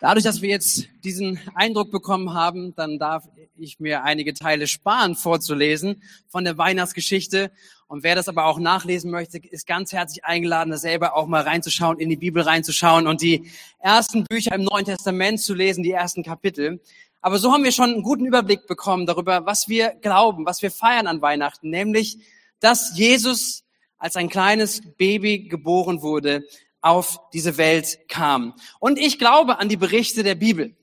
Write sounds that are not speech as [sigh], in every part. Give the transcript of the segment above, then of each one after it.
Dadurch, dass wir jetzt diesen Eindruck bekommen haben, dann darf ich mir einige Teile sparen vorzulesen von der Weihnachtsgeschichte. Und wer das aber auch nachlesen möchte, ist ganz herzlich eingeladen, da selber auch mal reinzuschauen, in die Bibel reinzuschauen und die ersten Bücher im Neuen Testament zu lesen, die ersten Kapitel. Aber so haben wir schon einen guten Überblick bekommen darüber, was wir glauben, was wir feiern an Weihnachten, nämlich, dass Jesus als ein kleines Baby geboren wurde, auf diese Welt kam. Und ich glaube an die Berichte der Bibel.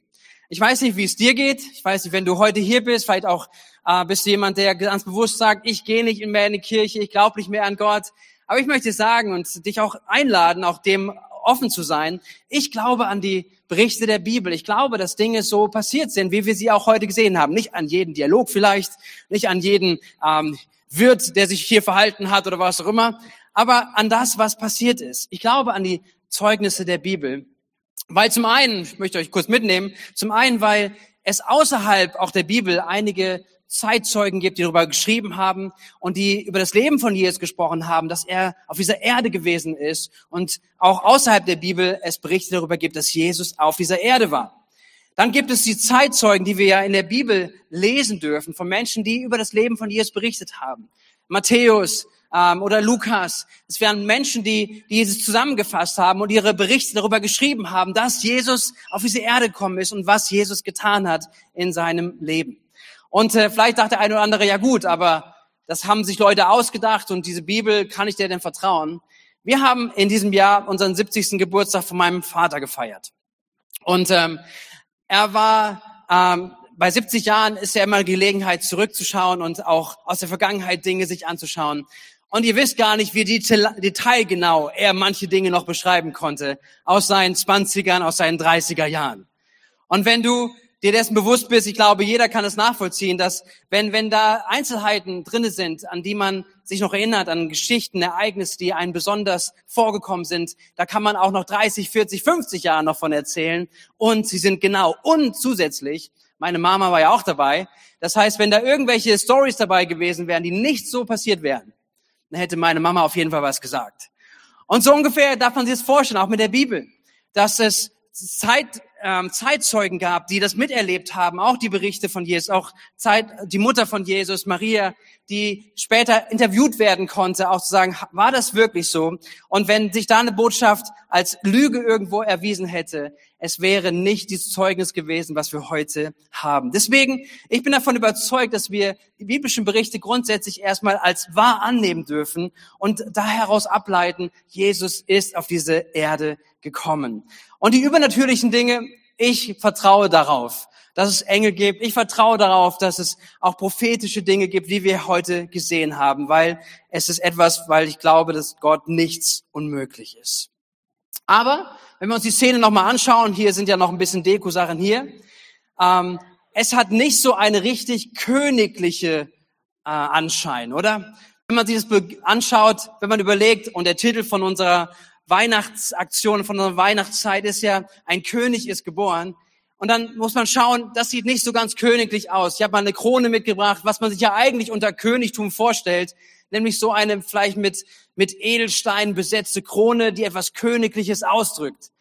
Ich weiß nicht, wie es dir geht. Ich weiß nicht, wenn du heute hier bist, vielleicht auch äh, bist du jemand, der ganz bewusst sagt, ich gehe nicht mehr in die Kirche, ich glaube nicht mehr an Gott. Aber ich möchte sagen und dich auch einladen, auch dem offen zu sein. Ich glaube an die Berichte der Bibel. Ich glaube, dass Dinge so passiert sind, wie wir sie auch heute gesehen haben. Nicht an jeden Dialog vielleicht, nicht an jeden ähm, Wirt, der sich hier verhalten hat oder was auch immer, aber an das, was passiert ist. Ich glaube an die Zeugnisse der Bibel, weil zum einen, ich möchte euch kurz mitnehmen, zum einen, weil es außerhalb auch der Bibel einige Zeitzeugen gibt, die darüber geschrieben haben und die über das Leben von Jesus gesprochen haben, dass er auf dieser Erde gewesen ist und auch außerhalb der Bibel es Berichte darüber gibt, dass Jesus auf dieser Erde war. Dann gibt es die Zeitzeugen, die wir ja in der Bibel lesen dürfen, von Menschen, die über das Leben von Jesus berichtet haben. Matthäus, ähm, oder Lukas. Es wären Menschen, die, die Jesus zusammengefasst haben und ihre Berichte darüber geschrieben haben, dass Jesus auf diese Erde gekommen ist und was Jesus getan hat in seinem Leben. Und äh, vielleicht dachte eine oder andere, ja gut, aber das haben sich Leute ausgedacht und diese Bibel, kann ich dir denn vertrauen? Wir haben in diesem Jahr unseren 70. Geburtstag von meinem Vater gefeiert. Und ähm, er war ähm, bei 70 Jahren ist ja immer Gelegenheit, zurückzuschauen und auch aus der Vergangenheit Dinge sich anzuschauen. Und ihr wisst gar nicht, wie detailgenau er manche Dinge noch beschreiben konnte aus seinen 20ern, aus seinen 30er Jahren. Und wenn du dir dessen bewusst bist, ich glaube, jeder kann es nachvollziehen, dass wenn, wenn da Einzelheiten drinne sind, an die man sich noch erinnert, an Geschichten, Ereignisse, die einem besonders vorgekommen sind, da kann man auch noch 30, 40, 50 Jahre noch von erzählen. Und sie sind genau. Und zusätzlich, meine Mama war ja auch dabei. Das heißt, wenn da irgendwelche Stories dabei gewesen wären, die nicht so passiert wären, dann hätte meine Mama auf jeden Fall was gesagt. Und so ungefähr darf man sich das vorstellen, auch mit der Bibel, dass es Zeit, ähm, Zeitzeugen gab, die das miterlebt haben, auch die Berichte von Jesus, auch Zeit, die Mutter von Jesus, Maria, die später interviewt werden konnte, auch zu sagen, war das wirklich so? Und wenn sich da eine Botschaft als Lüge irgendwo erwiesen hätte, es wäre nicht dieses Zeugnis gewesen, was wir heute haben. Deswegen, ich bin davon überzeugt, dass wir die biblischen Berichte grundsätzlich erstmal als wahr annehmen dürfen und da heraus ableiten, Jesus ist auf diese Erde gekommen. Und die übernatürlichen Dinge, ich vertraue darauf, dass es Engel gibt. Ich vertraue darauf, dass es auch prophetische Dinge gibt, wie wir heute gesehen haben, weil es ist etwas, weil ich glaube, dass Gott nichts unmöglich ist. Aber wenn wir uns die Szene nochmal anschauen, hier sind ja noch ein bisschen Deko-Sachen hier, ähm, es hat nicht so eine richtig königliche äh, Anschein, oder? Wenn man sich das anschaut, wenn man überlegt, und der Titel von unserer Weihnachtsaktion, von unserer Weihnachtszeit ist ja, ein König ist geboren. Und dann muss man schauen, das sieht nicht so ganz königlich aus. Ich habe mal eine Krone mitgebracht, was man sich ja eigentlich unter Königtum vorstellt nämlich so eine vielleicht mit, mit Edelstein besetzte Krone, die etwas Königliches ausdrückt.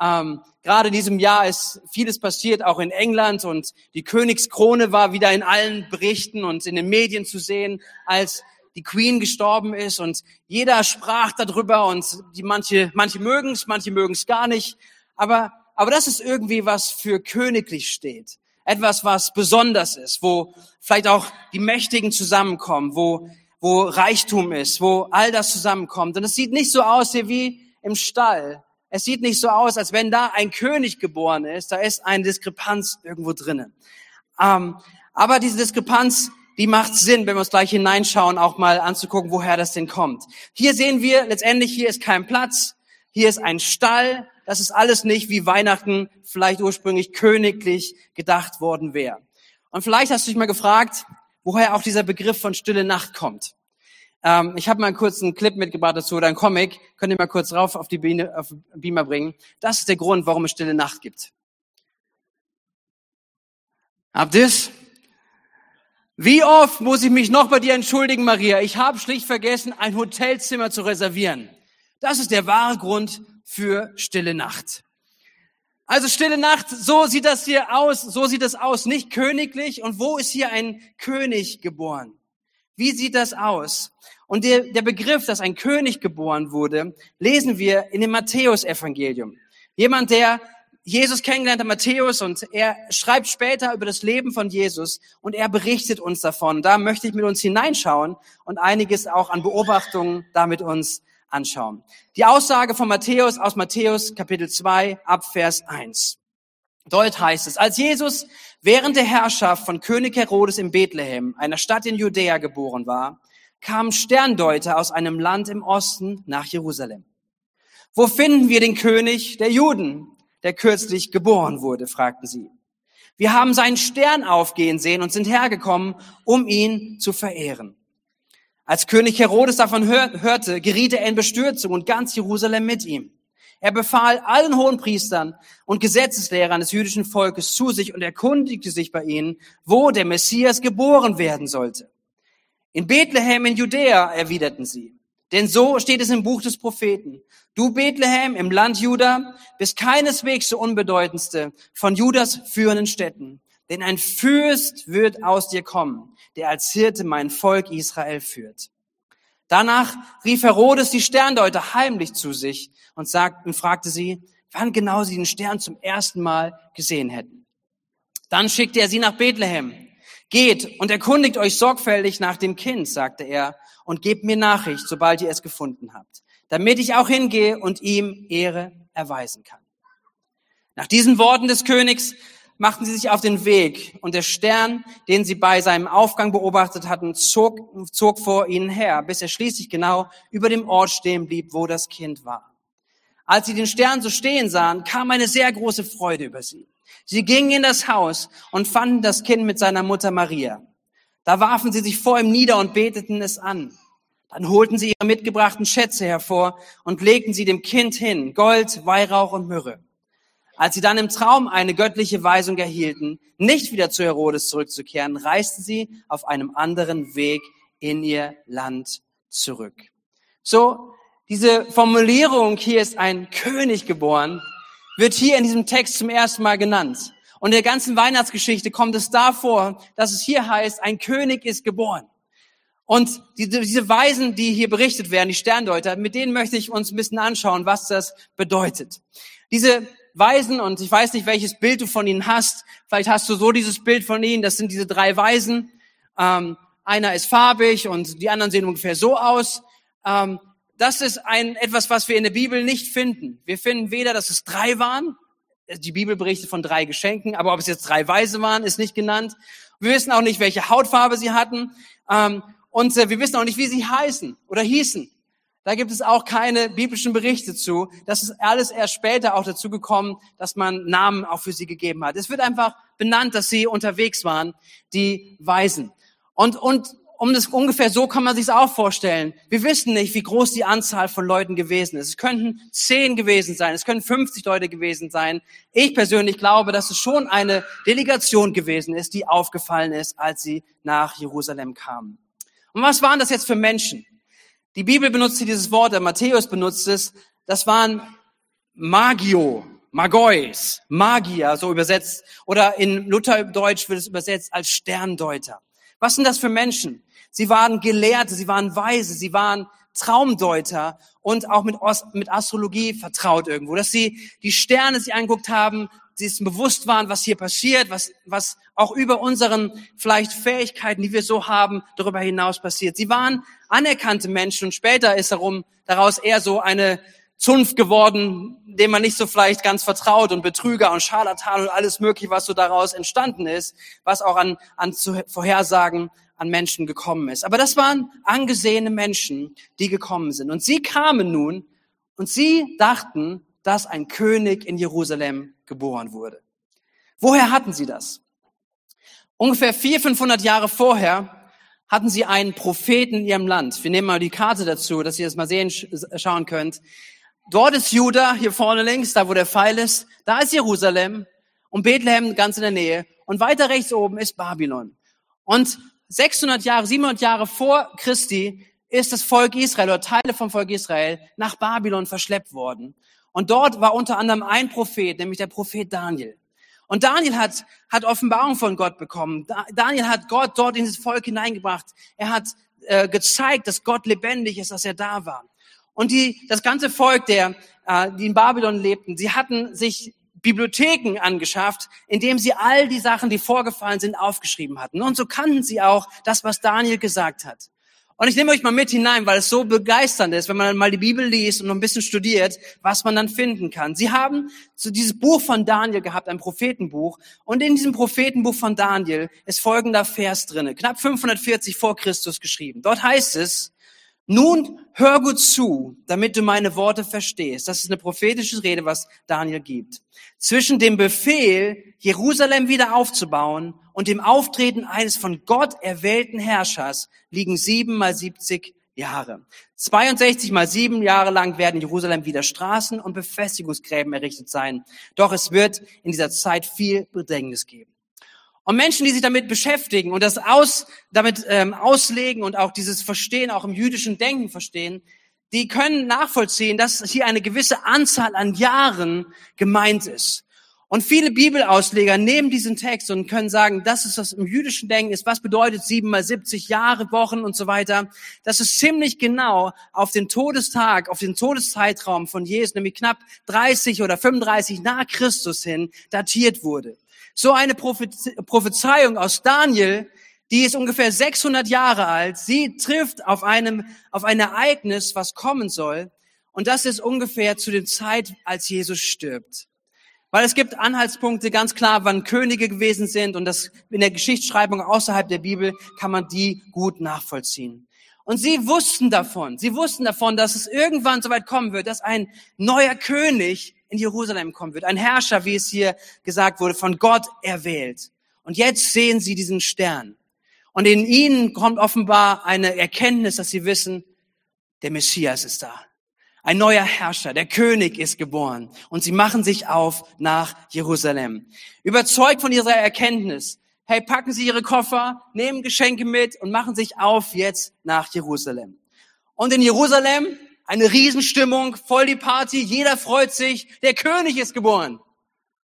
Ähm, gerade in diesem Jahr ist vieles passiert, auch in England und die Königskrone war wieder in allen Berichten und in den Medien zu sehen, als die Queen gestorben ist und jeder sprach darüber und die manche, manche mögen es, manche mögen es gar nicht, aber, aber das ist irgendwie was für königlich steht. Etwas, was besonders ist, wo vielleicht auch die Mächtigen zusammenkommen, wo wo Reichtum ist, wo all das zusammenkommt. Und es sieht nicht so aus hier wie im Stall. Es sieht nicht so aus, als wenn da ein König geboren ist. Da ist eine Diskrepanz irgendwo drinnen. Ähm, aber diese Diskrepanz, die macht Sinn, wenn wir uns gleich hineinschauen, auch mal anzugucken, woher das denn kommt. Hier sehen wir letztendlich, hier ist kein Platz. Hier ist ein Stall. Das ist alles nicht wie Weihnachten vielleicht ursprünglich königlich gedacht worden wäre. Und vielleicht hast du dich mal gefragt, woher auch dieser Begriff von Stille Nacht kommt. Ähm, ich habe mal einen kurzen Clip mitgebracht dazu oder einen Comic. Könnt ihr mal kurz rauf auf die Biene, auf Beamer bringen. Das ist der Grund, warum es Stille Nacht gibt. Habt ihr's? Wie oft muss ich mich noch bei dir entschuldigen, Maria? Ich habe schlicht vergessen, ein Hotelzimmer zu reservieren. Das ist der wahre Grund für Stille Nacht. Also stille Nacht, so sieht das hier aus, so sieht das aus, nicht königlich. Und wo ist hier ein König geboren? Wie sieht das aus? Und der, der Begriff, dass ein König geboren wurde, lesen wir in dem Matthäusevangelium. Jemand, der Jesus kennengelernt hat, Matthäus, und er schreibt später über das Leben von Jesus und er berichtet uns davon. Da möchte ich mit uns hineinschauen und einiges auch an Beobachtungen da mit uns anschauen. Die Aussage von Matthäus aus Matthäus Kapitel 2 ab Vers 1. Dort heißt es, als Jesus während der Herrschaft von König Herodes in Bethlehem, einer Stadt in Judäa, geboren war, kamen Sterndeuter aus einem Land im Osten nach Jerusalem. Wo finden wir den König der Juden, der kürzlich geboren wurde, fragten sie. Wir haben seinen Stern aufgehen sehen und sind hergekommen, um ihn zu verehren. Als König Herodes davon hörte, geriet er in Bestürzung und ganz Jerusalem mit ihm. Er befahl allen Hohenpriestern und Gesetzeslehrern des jüdischen Volkes zu sich und erkundigte sich bei ihnen, wo der Messias geboren werden sollte. In Bethlehem in Judäa, erwiderten sie. Denn so steht es im Buch des Propheten. Du Bethlehem im Land Juda bist keineswegs so unbedeutendste von Judas führenden Städten. Denn ein Fürst wird aus dir kommen, der als Hirte mein Volk Israel führt. Danach rief Herodes die Sterndeuter heimlich zu sich und, sagte, und fragte sie, wann genau sie den Stern zum ersten Mal gesehen hätten. Dann schickte er sie nach Bethlehem. Geht und erkundigt euch sorgfältig nach dem Kind, sagte er, und gebt mir Nachricht, sobald ihr es gefunden habt, damit ich auch hingehe und ihm Ehre erweisen kann. Nach diesen Worten des Königs machten sie sich auf den Weg und der Stern, den sie bei seinem Aufgang beobachtet hatten, zog, zog vor ihnen her, bis er schließlich genau über dem Ort stehen blieb, wo das Kind war. Als sie den Stern so stehen sahen, kam eine sehr große Freude über sie. Sie gingen in das Haus und fanden das Kind mit seiner Mutter Maria. Da warfen sie sich vor ihm nieder und beteten es an. Dann holten sie ihre mitgebrachten Schätze hervor und legten sie dem Kind hin, Gold, Weihrauch und Myrrhe. Als sie dann im Traum eine göttliche Weisung erhielten, nicht wieder zu Herodes zurückzukehren, reisten sie auf einem anderen Weg in ihr Land zurück. So, diese Formulierung, hier ist ein König geboren, wird hier in diesem Text zum ersten Mal genannt. Und in der ganzen Weihnachtsgeschichte kommt es davor, dass es hier heißt, ein König ist geboren. Und diese Weisen, die hier berichtet werden, die Sterndeuter, mit denen möchte ich uns ein bisschen anschauen, was das bedeutet. Diese Weisen und ich weiß nicht, welches Bild du von ihnen hast. Vielleicht hast du so dieses Bild von ihnen. Das sind diese drei Weisen. Ähm, einer ist farbig und die anderen sehen ungefähr so aus. Ähm, das ist ein etwas, was wir in der Bibel nicht finden. Wir finden weder, dass es drei waren. Die Bibel berichtet von drei Geschenken, aber ob es jetzt drei Weise waren, ist nicht genannt. Wir wissen auch nicht, welche Hautfarbe sie hatten. Ähm, und äh, wir wissen auch nicht, wie sie heißen oder hießen. Da gibt es auch keine biblischen Berichte zu. Das ist alles erst später auch dazu gekommen, dass man Namen auch für sie gegeben hat. Es wird einfach benannt, dass sie unterwegs waren, die Weisen. Und, und um das ungefähr so kann man sich auch vorstellen. Wir wissen nicht, wie groß die Anzahl von Leuten gewesen ist. Es könnten zehn gewesen sein, es können 50 Leute gewesen sein. Ich persönlich glaube, dass es schon eine Delegation gewesen ist, die aufgefallen ist, als sie nach Jerusalem kamen. Und was waren das jetzt für Menschen? Die Bibel benutzt hier dieses Wort, der Matthäus benutzt es. Das waren Magio, Magois, Magier, so übersetzt. Oder in Lutherdeutsch wird es übersetzt als Sterndeuter. Was sind das für Menschen? Sie waren Gelehrte, sie waren Weise, sie waren Traumdeuter und auch mit, mit Astrologie vertraut irgendwo, dass sie die Sterne sich angeguckt haben, sie sich bewusst waren, was hier passiert, was, was auch über unseren vielleicht Fähigkeiten, die wir so haben, darüber hinaus passiert. Sie waren anerkannte Menschen und später ist darum, daraus eher so eine Zunft geworden, dem man nicht so vielleicht ganz vertraut und Betrüger und Scharlatan und alles mögliche, was so daraus entstanden ist, was auch an, an Vorhersagen an Menschen gekommen ist. Aber das waren angesehene Menschen, die gekommen sind. Und sie kamen nun und sie dachten, dass ein König in Jerusalem geboren wurde. Woher hatten sie das? Ungefähr 400, 500 Jahre vorher hatten sie einen Propheten in ihrem Land. Wir nehmen mal die Karte dazu, dass ihr das mal sehen, schauen könnt. Dort ist Juda, hier vorne links, da wo der Pfeil ist. Da ist Jerusalem und Bethlehem ganz in der Nähe. Und weiter rechts oben ist Babylon. Und 600 Jahre, 700 Jahre vor Christi ist das Volk Israel oder Teile vom Volk Israel nach Babylon verschleppt worden. Und dort war unter anderem ein Prophet, nämlich der Prophet Daniel. Und Daniel hat, hat Offenbarung von Gott bekommen. Daniel hat Gott dort in das Volk hineingebracht. Er hat äh, gezeigt, dass Gott lebendig ist, dass er da war. Und die, das ganze Volk, der, äh, die in Babylon lebten, sie hatten sich Bibliotheken angeschafft, indem sie all die Sachen, die vorgefallen sind, aufgeschrieben hatten. Und so kannten sie auch das, was Daniel gesagt hat. Und ich nehme euch mal mit hinein, weil es so begeisternd ist, wenn man mal die Bibel liest und noch ein bisschen studiert, was man dann finden kann. Sie haben so dieses Buch von Daniel gehabt, ein Prophetenbuch. Und in diesem Prophetenbuch von Daniel ist folgender Vers drinne, knapp 540 vor Christus geschrieben. Dort heißt es, nun hör gut zu, damit du meine Worte verstehst. Das ist eine prophetische Rede, was Daniel gibt. Zwischen dem Befehl, Jerusalem wieder aufzubauen und dem Auftreten eines von Gott erwählten Herrschers liegen sieben mal siebzig Jahre. 62 mal sieben Jahre lang werden in Jerusalem wieder Straßen und Befestigungsgräben errichtet sein. Doch es wird in dieser Zeit viel Bedrängnis geben. Und Menschen, die sich damit beschäftigen und das aus, damit ähm, auslegen und auch dieses Verstehen, auch im jüdischen Denken verstehen, die können nachvollziehen, dass hier eine gewisse Anzahl an Jahren gemeint ist. Und viele Bibelausleger nehmen diesen Text und können sagen, das ist was im jüdischen Denken ist. Was bedeutet sieben mal 70 Jahre, Wochen und so weiter? Das ist ziemlich genau auf den Todestag, auf den Todeszeitraum von Jesus, nämlich knapp 30 oder 35 nach Christus hin, datiert wurde. So eine Prophezeiung aus Daniel, die ist ungefähr 600 Jahre alt. Sie trifft auf einem, auf ein Ereignis, was kommen soll. Und das ist ungefähr zu der Zeit, als Jesus stirbt. Weil es gibt Anhaltspunkte ganz klar, wann Könige gewesen sind und das in der Geschichtsschreibung außerhalb der Bibel kann man die gut nachvollziehen. Und sie wussten davon, sie wussten davon, dass es irgendwann so weit kommen wird, dass ein neuer König in Jerusalem kommen wird. Ein Herrscher, wie es hier gesagt wurde, von Gott erwählt. Und jetzt sehen sie diesen Stern. Und in ihnen kommt offenbar eine Erkenntnis, dass sie wissen, der Messias ist da. Ein neuer Herrscher, der König ist geboren. Und sie machen sich auf nach Jerusalem. Überzeugt von ihrer Erkenntnis. Hey, packen Sie Ihre Koffer, nehmen Geschenke mit und machen sich auf jetzt nach Jerusalem. Und in Jerusalem eine Riesenstimmung, voll die Party, jeder freut sich, der König ist geboren.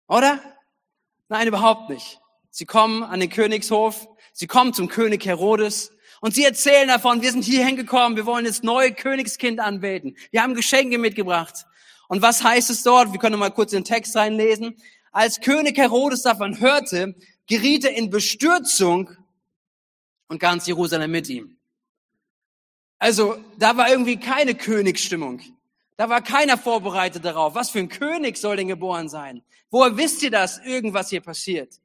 Oder? Nein, überhaupt nicht. Sie kommen an den Königshof, sie kommen zum König Herodes und sie erzählen davon, wir sind hier hingekommen, wir wollen das neue Königskind anbeten. Wir haben Geschenke mitgebracht. Und was heißt es dort? Wir können mal kurz den Text reinlesen. Als König Herodes davon hörte, geriet er in Bestürzung und ganz Jerusalem mit ihm. Also da war irgendwie keine Königsstimmung. Da war keiner vorbereitet darauf. Was für ein König soll denn geboren sein? Woher wisst ihr das, irgendwas hier passiert?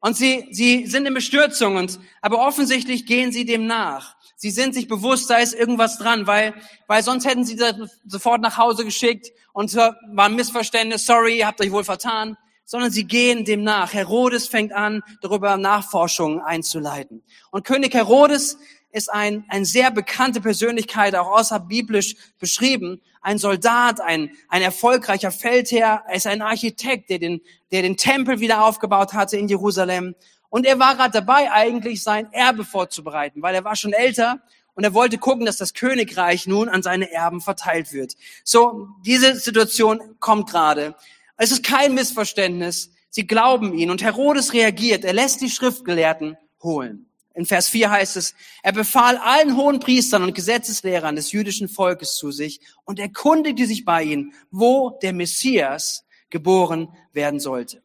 Und sie, sie sind in Bestürzung und, aber offensichtlich gehen sie dem nach. Sie sind sich bewusst, da ist irgendwas dran, weil, weil sonst hätten sie sofort nach Hause geschickt und war ein Missverständnis, sorry, ihr habt euch wohl vertan, sondern sie gehen dem nach. Herodes fängt an, darüber Nachforschungen einzuleiten. Und König Herodes ist ein, ein sehr bekannte Persönlichkeit, auch außerbiblisch beschrieben. Ein Soldat, ein, ein erfolgreicher Feldherr, er ist ein Architekt, der den, der den Tempel wieder aufgebaut hatte in Jerusalem. Und er war gerade dabei, eigentlich sein Erbe vorzubereiten, weil er war schon älter und er wollte gucken, dass das Königreich nun an seine Erben verteilt wird. So, diese Situation kommt gerade. Es ist kein Missverständnis. Sie glauben ihn und Herodes reagiert. Er lässt die Schriftgelehrten holen. In Vers 4 heißt es, er befahl allen hohen Priestern und Gesetzeslehrern des jüdischen Volkes zu sich und erkundigte sich bei ihnen, wo der Messias geboren werden sollte.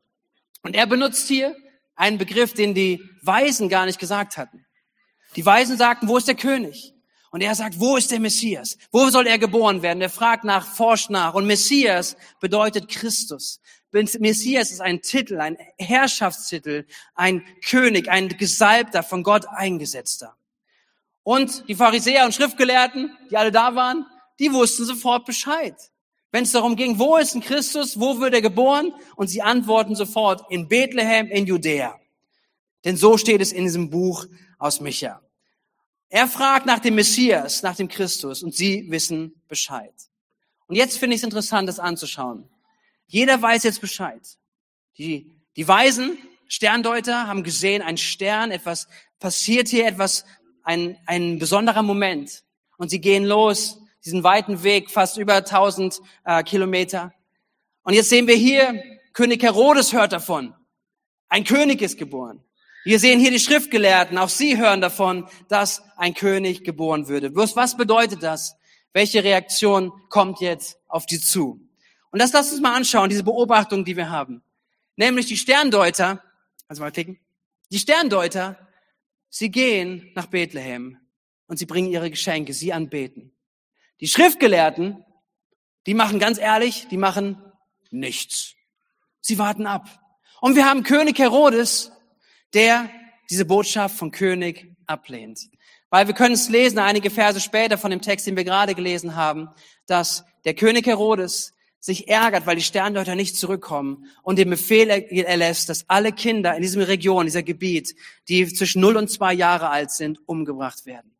Und er benutzt hier einen Begriff, den die Weisen gar nicht gesagt hatten. Die Weisen sagten, wo ist der König? Und er sagt, wo ist der Messias? Wo soll er geboren werden? Er fragt nach, forscht nach. Und Messias bedeutet Christus. Messias ist ein Titel, ein Herrschaftstitel, ein König, ein Gesalbter, von Gott eingesetzter. Und die Pharisäer und Schriftgelehrten, die alle da waren, die wussten sofort Bescheid. Wenn es darum ging, wo ist ein Christus, wo wird er geboren? Und sie antworten sofort, in Bethlehem, in Judäa. Denn so steht es in diesem Buch aus Micha. Er fragt nach dem Messias, nach dem Christus, und sie wissen Bescheid. Und jetzt finde ich es interessant, das anzuschauen. Jeder weiß jetzt Bescheid. Die, die Weisen, Sterndeuter, haben gesehen, ein Stern, etwas passiert hier, etwas, ein, ein besonderer Moment. Und sie gehen los, diesen weiten Weg, fast über 1000 äh, Kilometer. Und jetzt sehen wir hier, König Herodes hört davon. Ein König ist geboren. Wir sehen hier die Schriftgelehrten, auch sie hören davon, dass ein König geboren würde. Was bedeutet das? Welche Reaktion kommt jetzt auf die zu? Und das lasst uns mal anschauen, diese Beobachtung, die wir haben. Nämlich die Sterndeuter, also mal klicken, die Sterndeuter, sie gehen nach Bethlehem und sie bringen ihre Geschenke, sie anbeten. Die Schriftgelehrten, die machen ganz ehrlich, die machen nichts. Sie warten ab. Und wir haben König Herodes, der diese Botschaft von König ablehnt. Weil wir können es lesen, einige Verse später von dem Text, den wir gerade gelesen haben, dass der König Herodes sich ärgert, weil die Sterndeuter nicht zurückkommen und den Befehl erlässt, dass alle Kinder in diesem Region, dieser Gebiet, die zwischen 0 und 2 Jahre alt sind, umgebracht werden.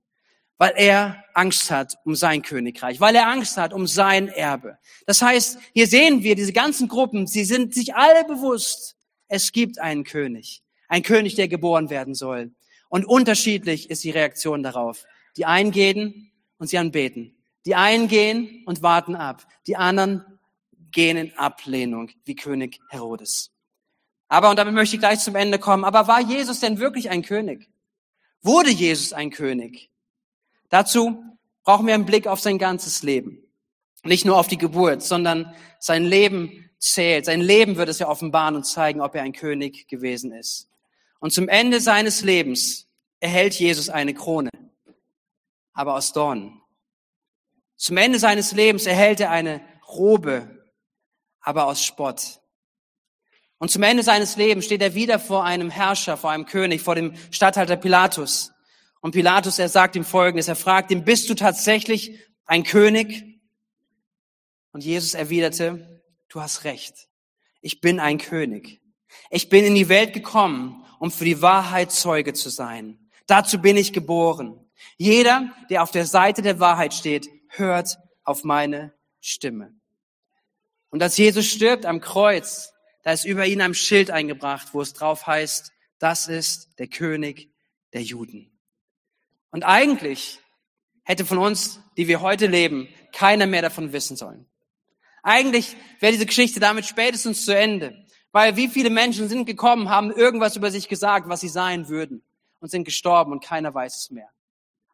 Weil er Angst hat um sein Königreich, weil er Angst hat um sein Erbe. Das heißt, hier sehen wir diese ganzen Gruppen, sie sind sich alle bewusst, es gibt einen König. Ein König, der geboren werden soll. Und unterschiedlich ist die Reaktion darauf. Die einen gehen und sie anbeten. Die einen gehen und warten ab. Die anderen gehen in Ablehnung, wie König Herodes. Aber, und damit möchte ich gleich zum Ende kommen, aber war Jesus denn wirklich ein König? Wurde Jesus ein König? Dazu brauchen wir einen Blick auf sein ganzes Leben. Nicht nur auf die Geburt, sondern sein Leben zählt. Sein Leben wird es ja offenbaren und zeigen, ob er ein König gewesen ist. Und zum Ende seines Lebens erhält Jesus eine Krone, aber aus Dornen. Zum Ende seines Lebens erhält er eine Robe, aber aus Spott. Und zum Ende seines Lebens steht er wieder vor einem Herrscher, vor einem König, vor dem Statthalter Pilatus. Und Pilatus, er sagt ihm Folgendes, er fragt ihn, bist du tatsächlich ein König? Und Jesus erwiderte, du hast recht, ich bin ein König. Ich bin in die Welt gekommen, um für die Wahrheit Zeuge zu sein. Dazu bin ich geboren. Jeder, der auf der Seite der Wahrheit steht, hört auf meine Stimme. Und als Jesus stirbt am Kreuz, da ist über ihn ein Schild eingebracht, wo es drauf heißt, das ist der König der Juden. Und eigentlich hätte von uns, die wir heute leben, keiner mehr davon wissen sollen. Eigentlich wäre diese Geschichte damit spätestens zu Ende. Weil wie viele Menschen sind gekommen, haben irgendwas über sich gesagt, was sie sein würden und sind gestorben und keiner weiß es mehr.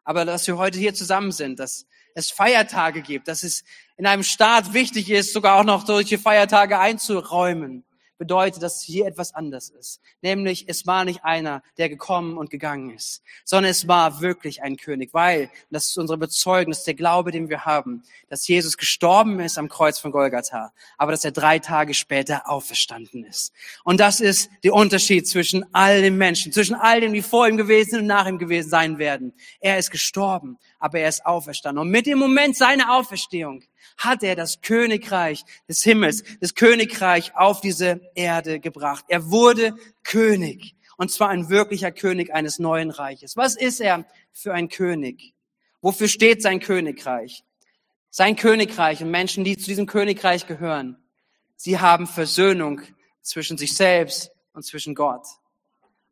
Aber dass wir heute hier zusammen sind, dass es Feiertage gibt, dass es in einem Staat wichtig ist, sogar auch noch solche Feiertage einzuräumen, bedeutet, dass hier etwas anders ist. Nämlich, es war nicht einer, der gekommen und gegangen ist, sondern es war wirklich ein König, weil, das ist unsere Bezeugung, das ist der Glaube, den wir haben, dass Jesus gestorben ist am Kreuz von Golgatha, aber dass er drei Tage später auferstanden ist. Und das ist der Unterschied zwischen all den Menschen, zwischen all denen, die vor ihm gewesen und nach ihm gewesen sein werden. Er ist gestorben, aber er ist auferstanden. Und mit dem Moment seiner Auferstehung hat er das Königreich des Himmels, das Königreich auf diese Erde gebracht. Er wurde König. Und zwar ein wirklicher König eines neuen Reiches. Was ist er für ein König? Wofür steht sein Königreich? Sein Königreich und Menschen, die zu diesem Königreich gehören, sie haben Versöhnung zwischen sich selbst und zwischen Gott.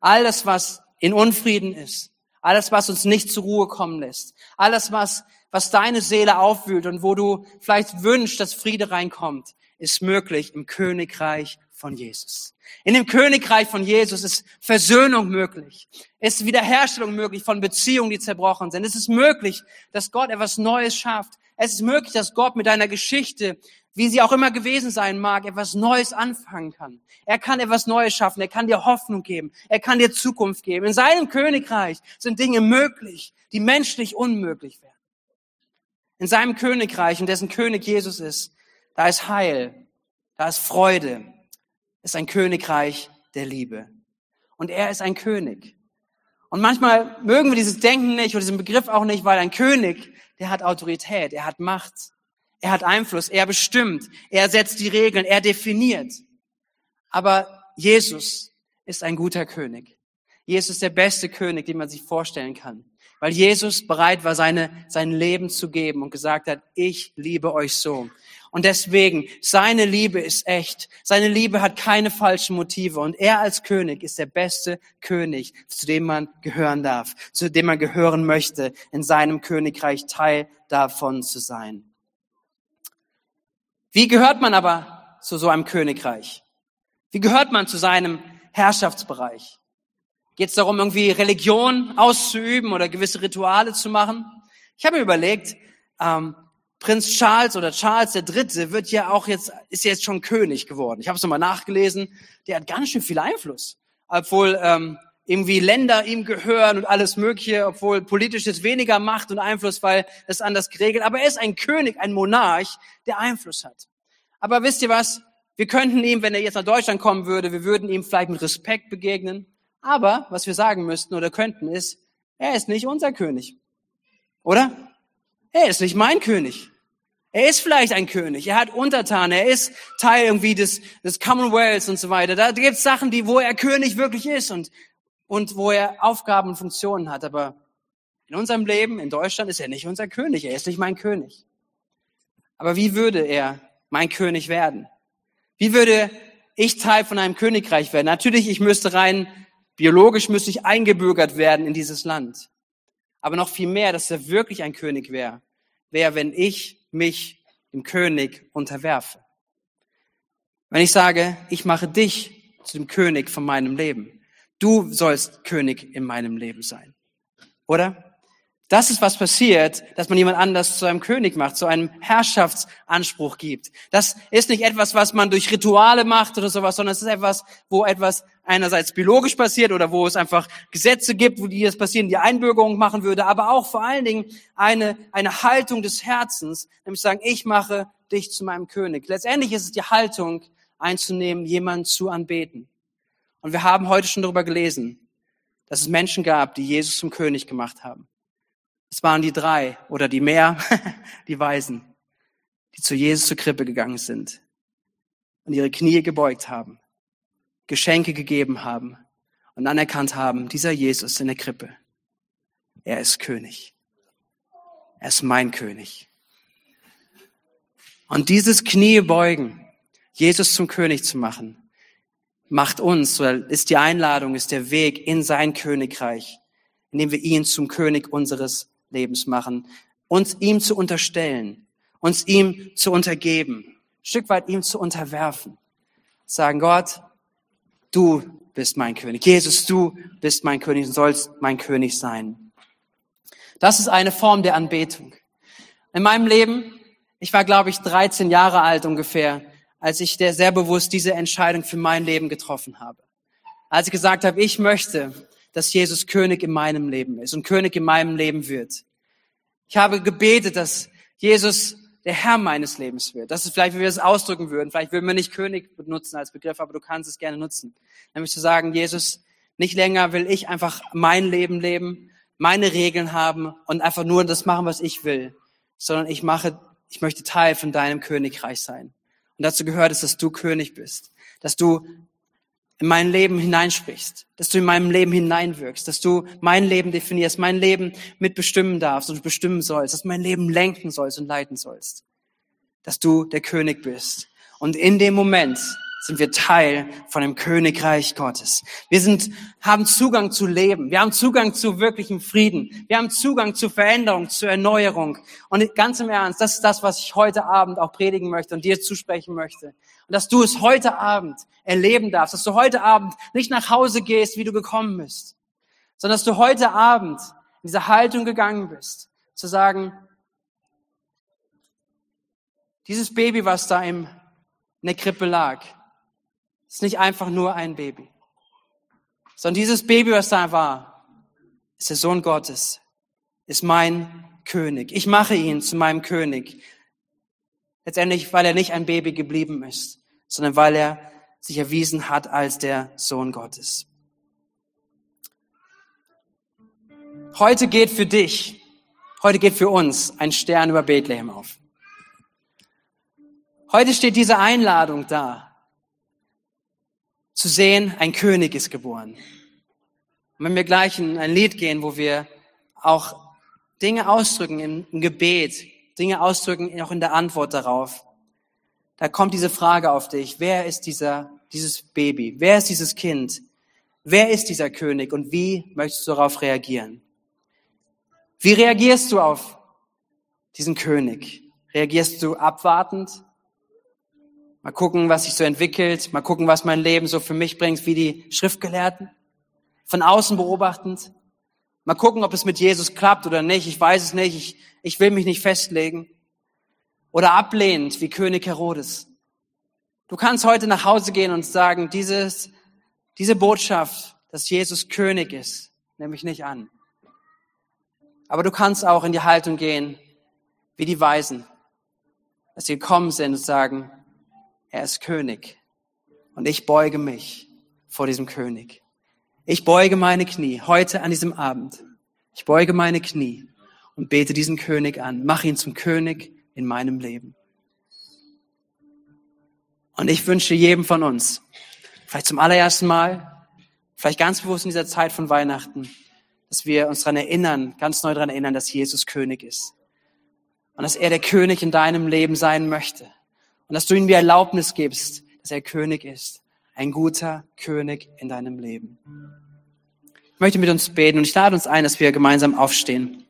Alles, was in Unfrieden ist, alles, was uns nicht zur Ruhe kommen lässt, alles, was was deine Seele aufwühlt und wo du vielleicht wünschst, dass Friede reinkommt, ist möglich im Königreich von Jesus. In dem Königreich von Jesus ist Versöhnung möglich. Ist Wiederherstellung möglich von Beziehungen, die zerbrochen sind. Es ist möglich, dass Gott etwas Neues schafft. Es ist möglich, dass Gott mit deiner Geschichte, wie sie auch immer gewesen sein mag, etwas Neues anfangen kann. Er kann etwas Neues schaffen. Er kann dir Hoffnung geben. Er kann dir Zukunft geben. In seinem Königreich sind Dinge möglich, die menschlich unmöglich wären. In seinem Königreich, und dessen König Jesus ist, da ist Heil, da ist Freude, ist ein Königreich der Liebe. Und er ist ein König. Und manchmal mögen wir dieses Denken nicht oder diesen Begriff auch nicht, weil ein König, der hat Autorität, er hat Macht, er hat Einfluss, er bestimmt, er setzt die Regeln, er definiert. Aber Jesus ist ein guter König. Jesus ist der beste König, den man sich vorstellen kann. Weil Jesus bereit war, seine, sein Leben zu geben und gesagt hat, ich liebe euch so. Und deswegen, seine Liebe ist echt. Seine Liebe hat keine falschen Motive. Und er als König ist der beste König, zu dem man gehören darf, zu dem man gehören möchte, in seinem Königreich Teil davon zu sein. Wie gehört man aber zu so einem Königreich? Wie gehört man zu seinem Herrschaftsbereich? Geht es darum, irgendwie Religion auszuüben oder gewisse Rituale zu machen? Ich habe mir überlegt, ähm, Prinz Charles oder Charles der Dritte wird ja auch jetzt, ist jetzt schon König geworden. Ich habe es nochmal nachgelesen. Der hat ganz schön viel Einfluss. Obwohl ähm, irgendwie Länder ihm gehören und alles Mögliche, obwohl politisch jetzt weniger Macht und Einfluss, weil es anders geregelt. Aber er ist ein König, ein Monarch, der Einfluss hat. Aber wisst ihr was? Wir könnten ihm, wenn er jetzt nach Deutschland kommen würde, wir würden ihm vielleicht mit Respekt begegnen. Aber was wir sagen müssten oder könnten ist, er ist nicht unser König. Oder? Er ist nicht mein König. Er ist vielleicht ein König. Er hat Untertan. Er ist Teil irgendwie des, des Commonwealths und so weiter. Da gibt es Sachen, die, wo er König wirklich ist und, und wo er Aufgaben und Funktionen hat. Aber in unserem Leben, in Deutschland, ist er nicht unser König. Er ist nicht mein König. Aber wie würde er mein König werden? Wie würde ich Teil von einem Königreich werden? Natürlich, ich müsste rein biologisch müsste ich eingebürgert werden in dieses Land. Aber noch viel mehr, dass er wirklich ein König wäre, wäre, wenn ich mich dem König unterwerfe. Wenn ich sage, ich mache dich zu dem König von meinem Leben. Du sollst König in meinem Leben sein. Oder? Das ist was passiert, dass man jemand anders zu einem König macht, zu einem Herrschaftsanspruch gibt. Das ist nicht etwas, was man durch Rituale macht oder sowas, sondern es ist etwas, wo etwas einerseits biologisch passiert oder wo es einfach Gesetze gibt, wo die das passieren, die Einbürgerung machen würde, aber auch vor allen Dingen eine, eine Haltung des Herzens, nämlich sagen, ich mache dich zu meinem König. Letztendlich ist es die Haltung einzunehmen, jemanden zu anbeten. Und wir haben heute schon darüber gelesen, dass es Menschen gab, die Jesus zum König gemacht haben. Es waren die drei oder die mehr, [laughs] die Weisen, die zu Jesus zur Krippe gegangen sind und ihre Knie gebeugt haben, Geschenke gegeben haben und anerkannt haben, dieser Jesus in der Krippe, er ist König. Er ist mein König. Und dieses Kniebeugen, Jesus zum König zu machen, macht uns, oder ist die Einladung, ist der Weg in sein Königreich, indem wir ihn zum König unseres Lebens machen, uns ihm zu unterstellen, uns ihm zu untergeben, ein Stück weit ihm zu unterwerfen. Sagen, Gott, du bist mein König. Jesus, du bist mein König und sollst mein König sein. Das ist eine Form der Anbetung. In meinem Leben, ich war, glaube ich, 13 Jahre alt ungefähr, als ich sehr bewusst diese Entscheidung für mein Leben getroffen habe. Als ich gesagt habe, ich möchte dass Jesus König in meinem Leben ist und König in meinem Leben wird. Ich habe gebetet, dass Jesus der Herr meines Lebens wird. Das ist vielleicht, wie wir es ausdrücken würden. Vielleicht würden wir nicht König benutzen als Begriff, aber du kannst es gerne nutzen. Nämlich zu sagen, Jesus, nicht länger will ich einfach mein Leben leben, meine Regeln haben und einfach nur das machen, was ich will, sondern ich mache, ich möchte Teil von deinem Königreich sein. Und dazu gehört es, dass du König bist, dass du in mein Leben hineinsprichst, dass du in meinem Leben hineinwirkst, dass du mein Leben definierst, mein Leben mitbestimmen darfst und bestimmen sollst, dass du mein Leben lenken sollst und leiten sollst, dass du der König bist. Und in dem Moment sind wir Teil von dem Königreich Gottes. Wir sind, haben Zugang zu Leben. Wir haben Zugang zu wirklichem Frieden. Wir haben Zugang zu Veränderung, zu Erneuerung. Und ganz im Ernst, das ist das, was ich heute Abend auch predigen möchte und dir zusprechen möchte. Und dass du es heute Abend erleben darfst, dass du heute Abend nicht nach Hause gehst, wie du gekommen bist, sondern dass du heute Abend in diese Haltung gegangen bist, zu sagen, dieses Baby, was da im, in der Krippe lag, ist nicht einfach nur ein Baby, sondern dieses Baby, was da war, ist der Sohn Gottes, ist mein König. Ich mache ihn zu meinem König. Letztendlich, weil er nicht ein Baby geblieben ist, sondern weil er sich erwiesen hat als der Sohn Gottes. Heute geht für dich, heute geht für uns ein Stern über Bethlehem auf. Heute steht diese Einladung da, zu sehen, ein König ist geboren. Und wenn wir gleich in ein Lied gehen, wo wir auch Dinge ausdrücken im, Gebet, Dinge ausdrücken auch in der Antwort darauf. Da kommt diese Frage auf dich. Wer ist dieser, dieses Baby? Wer ist dieses Kind? Wer ist dieser König und wie möchtest du darauf reagieren? Wie reagierst du auf diesen König? Reagierst du abwartend? Mal gucken, was sich so entwickelt, mal gucken, was mein Leben so für mich bringt, wie die Schriftgelehrten. Von außen beobachtend. Mal gucken, ob es mit Jesus klappt oder nicht. Ich weiß es nicht. Ich, ich will mich nicht festlegen. Oder ablehnend, wie König Herodes. Du kannst heute nach Hause gehen und sagen, dieses, diese Botschaft, dass Jesus König ist, nehme ich nicht an. Aber du kannst auch in die Haltung gehen, wie die Weisen, dass sie gekommen sind und sagen, er ist König und ich beuge mich vor diesem König. Ich beuge meine Knie heute an diesem Abend. Ich beuge meine Knie und bete diesen König an. Mach ihn zum König in meinem Leben. Und ich wünsche jedem von uns, vielleicht zum allerersten Mal, vielleicht ganz bewusst in dieser Zeit von Weihnachten, dass wir uns daran erinnern, ganz neu daran erinnern, dass Jesus König ist. Und dass er der König in deinem Leben sein möchte. Und dass du ihm die Erlaubnis gibst, dass er König ist. Ein guter König in deinem Leben. Ich möchte mit uns beten und ich lade uns ein, dass wir gemeinsam aufstehen.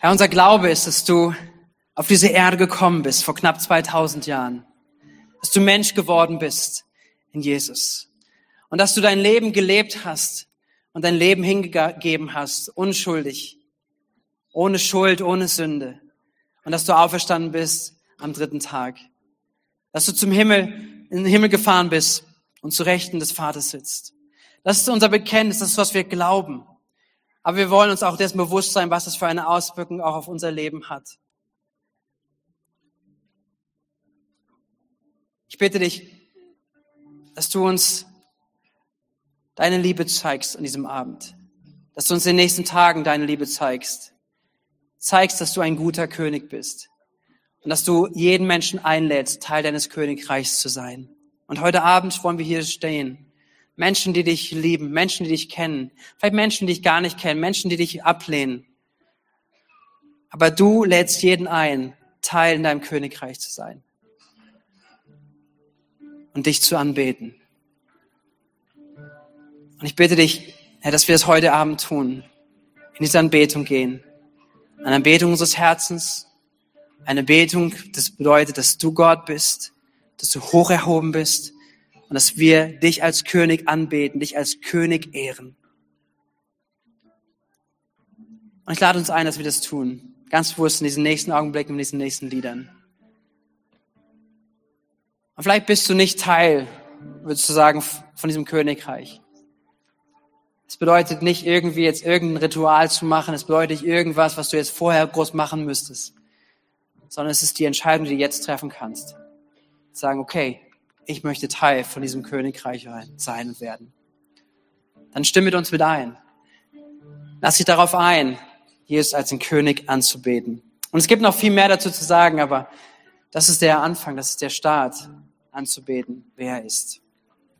Herr, unser Glaube ist, dass du auf diese Erde gekommen bist vor knapp 2000 Jahren, dass du Mensch geworden bist in Jesus und dass du dein Leben gelebt hast und dein Leben hingegeben hast, unschuldig, ohne Schuld, ohne Sünde und dass du auferstanden bist am dritten Tag, dass du zum Himmel, in den Himmel gefahren bist und zu Rechten des Vaters sitzt. Das ist unser Bekenntnis, das ist, was wir glauben. Aber wir wollen uns auch dessen bewusst sein, was das für eine Auswirkung auch auf unser Leben hat. Ich bitte dich, dass du uns deine Liebe zeigst an diesem Abend. Dass du uns in den nächsten Tagen deine Liebe zeigst. Zeigst, dass du ein guter König bist. Und dass du jeden Menschen einlädst, Teil deines Königreichs zu sein. Und heute Abend wollen wir hier stehen. Menschen, die dich lieben, Menschen, die dich kennen. Vielleicht Menschen, die dich gar nicht kennen, Menschen, die dich ablehnen. Aber du lädst jeden ein, Teil in deinem Königreich zu sein und dich zu anbeten. Und ich bitte dich, Herr, dass wir das heute Abend tun, in diese Anbetung gehen. Eine Anbetung unseres Herzens, eine Betung, das bedeutet, dass du Gott bist, dass du hoch erhoben bist und dass wir dich als König anbeten, dich als König ehren. Und ich lade uns ein, dass wir das tun. Ganz bewusst in diesen nächsten Augenblicken, in diesen nächsten Liedern. Und vielleicht bist du nicht Teil, würdest du sagen, von diesem Königreich. Es bedeutet nicht irgendwie jetzt irgendein Ritual zu machen. Es bedeutet nicht irgendwas, was du jetzt vorher groß machen müsstest. Sondern es ist die Entscheidung, die du jetzt treffen kannst. Sagen, okay, ich möchte Teil von diesem Königreich sein und werden. Dann stimme mit uns mit ein. Lass dich darauf ein, Jesus als den König anzubeten. Und es gibt noch viel mehr dazu zu sagen, aber das ist der Anfang, das ist der Start anzubeten, wer er ist.